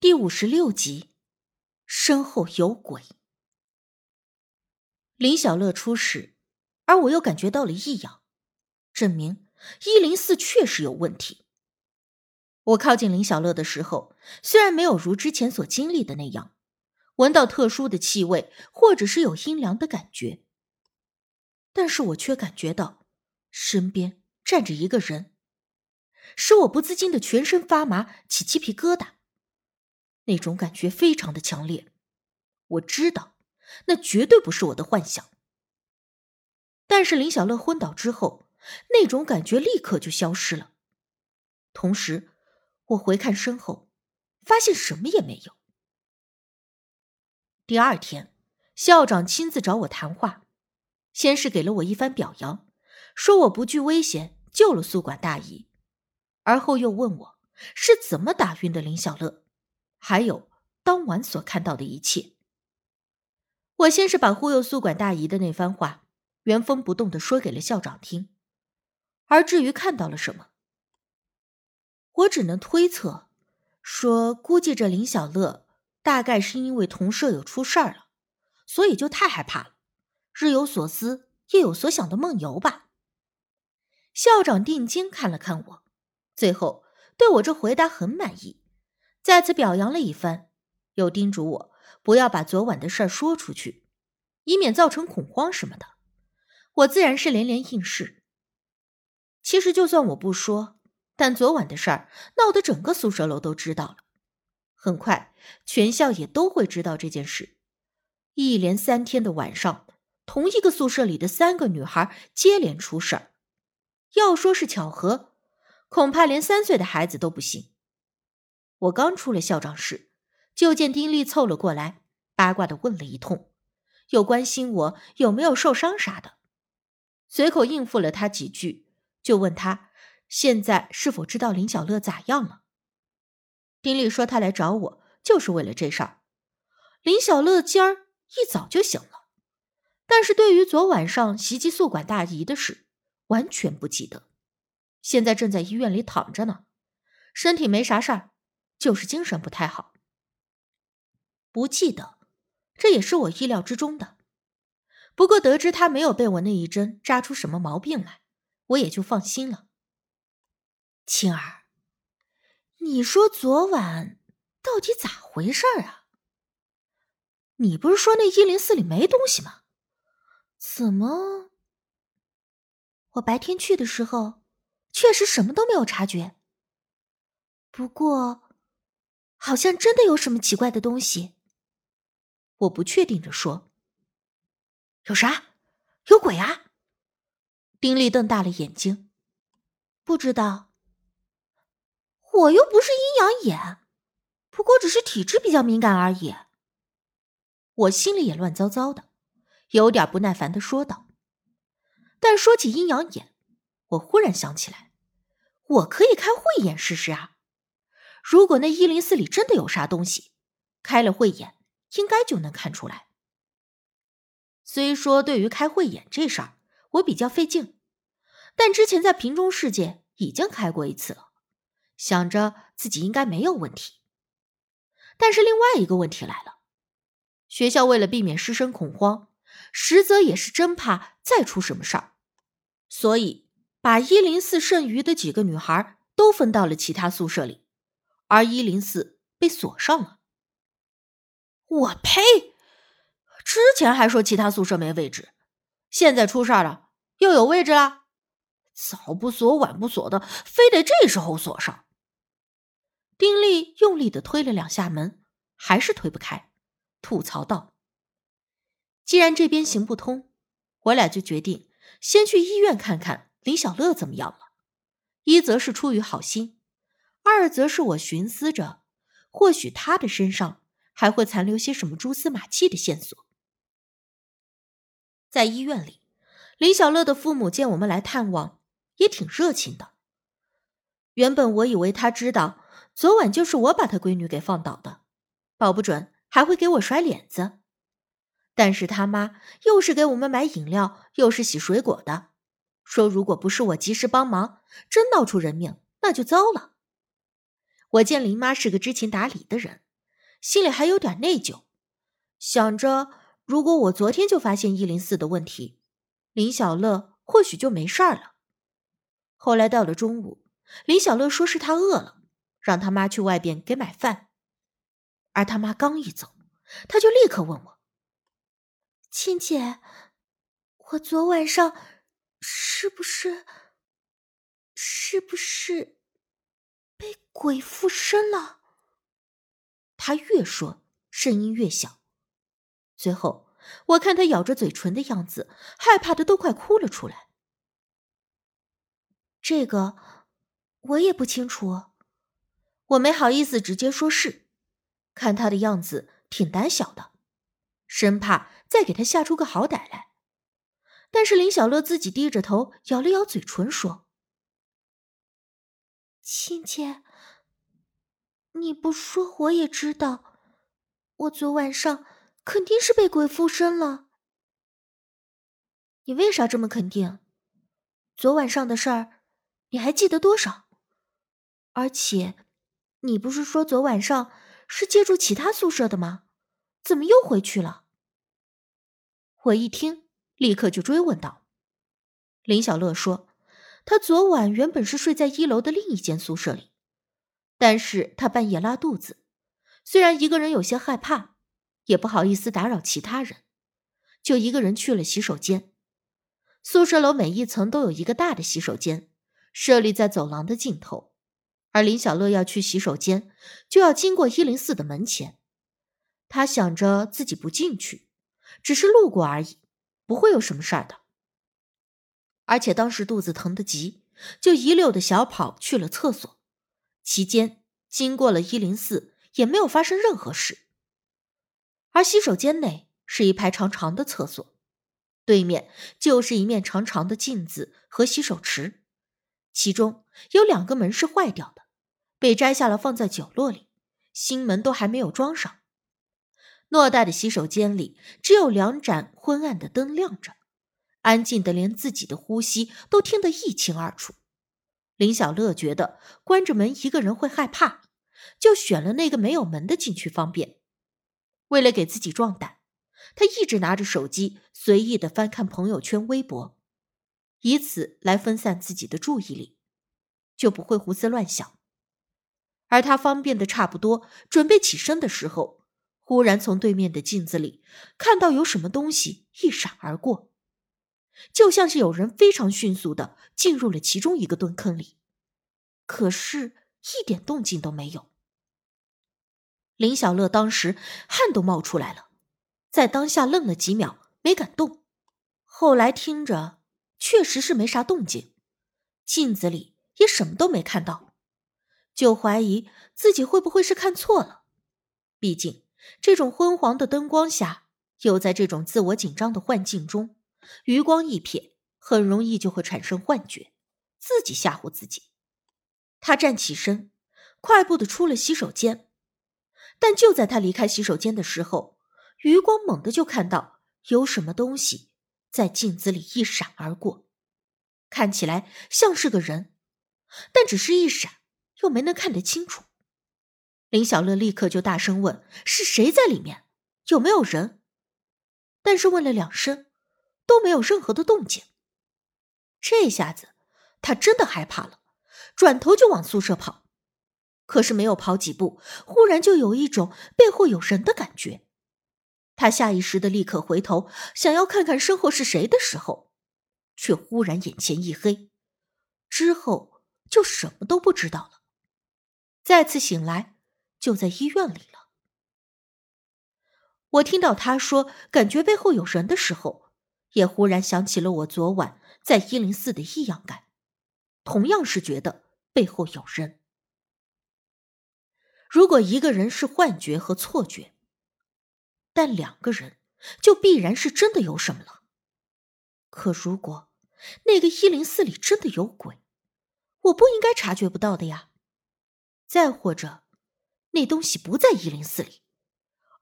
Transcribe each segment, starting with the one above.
第五十六集，身后有鬼。林小乐出事，而我又感觉到了异样，证明一零四确实有问题。我靠近林小乐的时候，虽然没有如之前所经历的那样，闻到特殊的气味，或者是有阴凉的感觉，但是我却感觉到身边站着一个人，使我不自禁的全身发麻，起鸡皮疙瘩。那种感觉非常的强烈，我知道那绝对不是我的幻想。但是林小乐昏倒之后，那种感觉立刻就消失了。同时，我回看身后，发现什么也没有。第二天，校长亲自找我谈话，先是给了我一番表扬，说我不惧危险救了宿管大姨，而后又问我是怎么打晕的林小乐。还有当晚所看到的一切，我先是把忽悠宿管大姨的那番话原封不动的说给了校长听，而至于看到了什么，我只能推测，说估计这林小乐大概是因为同舍友出事儿了，所以就太害怕了，日有所思夜有所想的梦游吧。校长定睛看了看我，最后对我这回答很满意。再次表扬了一番，又叮嘱我不要把昨晚的事儿说出去，以免造成恐慌什么的。我自然是连连应是。其实就算我不说，但昨晚的事儿闹得整个宿舍楼都知道了，很快全校也都会知道这件事。一连三天的晚上，同一个宿舍里的三个女孩接连出事儿，要说是巧合，恐怕连三岁的孩子都不信。我刚出了校长室，就见丁力凑了过来，八卦的问了一通，又关心我有没有受伤啥的，随口应付了他几句，就问他现在是否知道林小乐咋样了。丁力说他来找我就是为了这事儿。林小乐今儿一早就醒了，但是对于昨晚上袭击宿管大姨的事，完全不记得，现在正在医院里躺着呢，身体没啥事儿。就是精神不太好，不记得，这也是我意料之中的。不过得知他没有被我那一针扎出什么毛病来，我也就放心了。青儿，你说昨晚到底咋回事儿啊？你不是说那一零四里没东西吗？怎么？我白天去的时候，确实什么都没有察觉。不过。好像真的有什么奇怪的东西。我不确定的说：“有啥？有鬼啊？”丁力瞪大了眼睛，不知道。我又不是阴阳眼，不过只是体质比较敏感而已。我心里也乱糟糟的，有点不耐烦的说道。但说起阴阳眼，我忽然想起来，我可以开慧眼试试啊。如果那一零四里真的有啥东西，开了慧眼，应该就能看出来。虽说对于开慧眼这事儿，我比较费劲，但之前在瓶中世界已经开过一次了，想着自己应该没有问题。但是另外一个问题来了，学校为了避免师生恐慌，实则也是真怕再出什么事儿，所以把一零四剩余的几个女孩都分到了其他宿舍里。而一零四被锁上了。我呸！之前还说其他宿舍没位置，现在出事了，又有位置了？早不锁晚不锁的，非得这时候锁上。丁力用力的推了两下门，还是推不开，吐槽道：“既然这边行不通，我俩就决定先去医院看看林小乐怎么样了。一则是出于好心。”二则是我寻思着，或许他的身上还会残留些什么蛛丝马迹的线索。在医院里，林小乐的父母见我们来探望，也挺热情的。原本我以为他知道昨晚就是我把他闺女给放倒的，保不准还会给我甩脸子。但是他妈又是给我们买饮料，又是洗水果的，说如果不是我及时帮忙，真闹出人命，那就糟了。我见林妈是个知情达理的人，心里还有点内疚，想着如果我昨天就发现一零四的问题，林小乐或许就没事儿了。后来到了中午，林小乐说是他饿了，让他妈去外边给买饭，而他妈刚一走，他就立刻问我：“亲姐，我昨晚上是不是，是不是被鬼附身了？”他越说，声音越小。最后，我看他咬着嘴唇的样子，害怕的都快哭了出来。这个我也不清楚，我没好意思直接说是，看他的样子挺胆小的，生怕再给他吓出个好歹来。但是林小乐自己低着头，咬了咬嘴唇，说：“亲姐。”你不说我也知道，我昨晚上肯定是被鬼附身了。你为啥这么肯定？昨晚上的事儿，你还记得多少？而且，你不是说昨晚上是借住其他宿舍的吗？怎么又回去了？我一听，立刻就追问道。林小乐说，他昨晚原本是睡在一楼的另一间宿舍里。但是他半夜拉肚子，虽然一个人有些害怕，也不好意思打扰其他人，就一个人去了洗手间。宿舍楼每一层都有一个大的洗手间，设立在走廊的尽头。而林小乐要去洗手间，就要经过一零四的门前。他想着自己不进去，只是路过而已，不会有什么事儿的。而且当时肚子疼得急，就一溜的小跑去了厕所。期间经过了一零四，也没有发生任何事。而洗手间内是一排长长的厕所，对面就是一面长长的镜子和洗手池，其中有两个门是坏掉的，被摘下了放在角落里，新门都还没有装上。偌大的洗手间里只有两盏昏暗的灯亮着，安静的连自己的呼吸都听得一清二楚。林小乐觉得关着门一个人会害怕，就选了那个没有门的进去方便。为了给自己壮胆，他一直拿着手机随意的翻看朋友圈、微博，以此来分散自己的注意力，就不会胡思乱想。而他方便的差不多，准备起身的时候，忽然从对面的镜子里看到有什么东西一闪而过。就像是有人非常迅速的进入了其中一个蹲坑里，可是一点动静都没有。林小乐当时汗都冒出来了，在当下愣了几秒，没敢动。后来听着，确实是没啥动静，镜子里也什么都没看到，就怀疑自己会不会是看错了。毕竟这种昏黄的灯光下，又在这种自我紧张的幻境中。余光一瞥，很容易就会产生幻觉，自己吓唬自己。他站起身，快步的出了洗手间。但就在他离开洗手间的时候，余光猛地就看到有什么东西在镜子里一闪而过，看起来像是个人，但只是一闪，又没能看得清楚。林小乐立刻就大声问：“是谁在里面？有没有人？”但是问了两声。都没有任何的动静。这下子，他真的害怕了，转头就往宿舍跑。可是没有跑几步，忽然就有一种背后有人的感觉。他下意识的立刻回头，想要看看身后是谁的时候，却忽然眼前一黑，之后就什么都不知道了。再次醒来，就在医院里了。我听到他说感觉背后有人的时候。也忽然想起了我昨晚在一零四的异样感，同样是觉得背后有人。如果一个人是幻觉和错觉，但两个人就必然是真的有什么了。可如果那个一零四里真的有鬼，我不应该察觉不到的呀。再或者，那东西不在一零四里，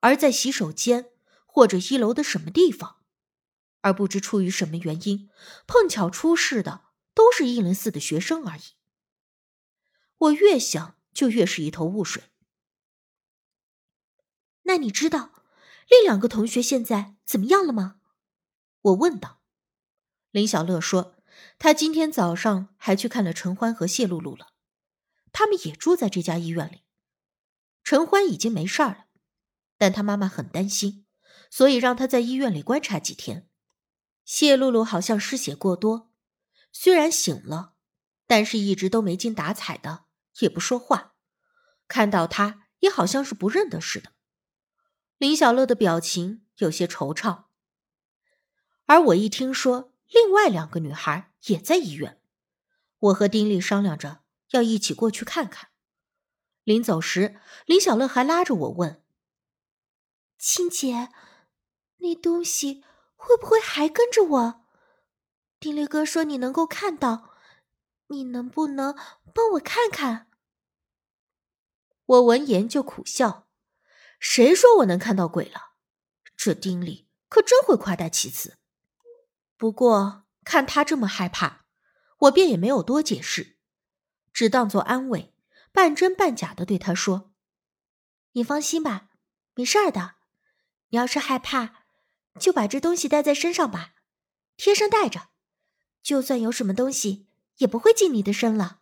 而在洗手间或者一楼的什么地方。而不知出于什么原因，碰巧出事的都是一零四的学生而已。我越想就越是一头雾水。那你知道另两个同学现在怎么样了吗？我问道。林小乐说，他今天早上还去看了陈欢和谢露露了，他们也住在这家医院里。陈欢已经没事儿了，但他妈妈很担心，所以让他在医院里观察几天。谢露露好像失血过多，虽然醒了，但是一直都没精打采的，也不说话，看到他也好像是不认得似的。林小乐的表情有些惆怅，而我一听说另外两个女孩也在医院，我和丁力商量着要一起过去看看。临走时，林小乐还拉着我问：“青姐，那东西会不会还跟着我？丁力哥说你能够看到，你能不能帮我看看？”我闻言就苦笑。谁说我能看到鬼了？这丁力可真会夸大其词。不过看他这么害怕，我便也没有多解释，只当作安慰，半真半假的对他说：“你放心吧，没事儿的。你要是害怕，就把这东西带在身上吧，贴身带着，就算有什么东西，也不会进你的身了。”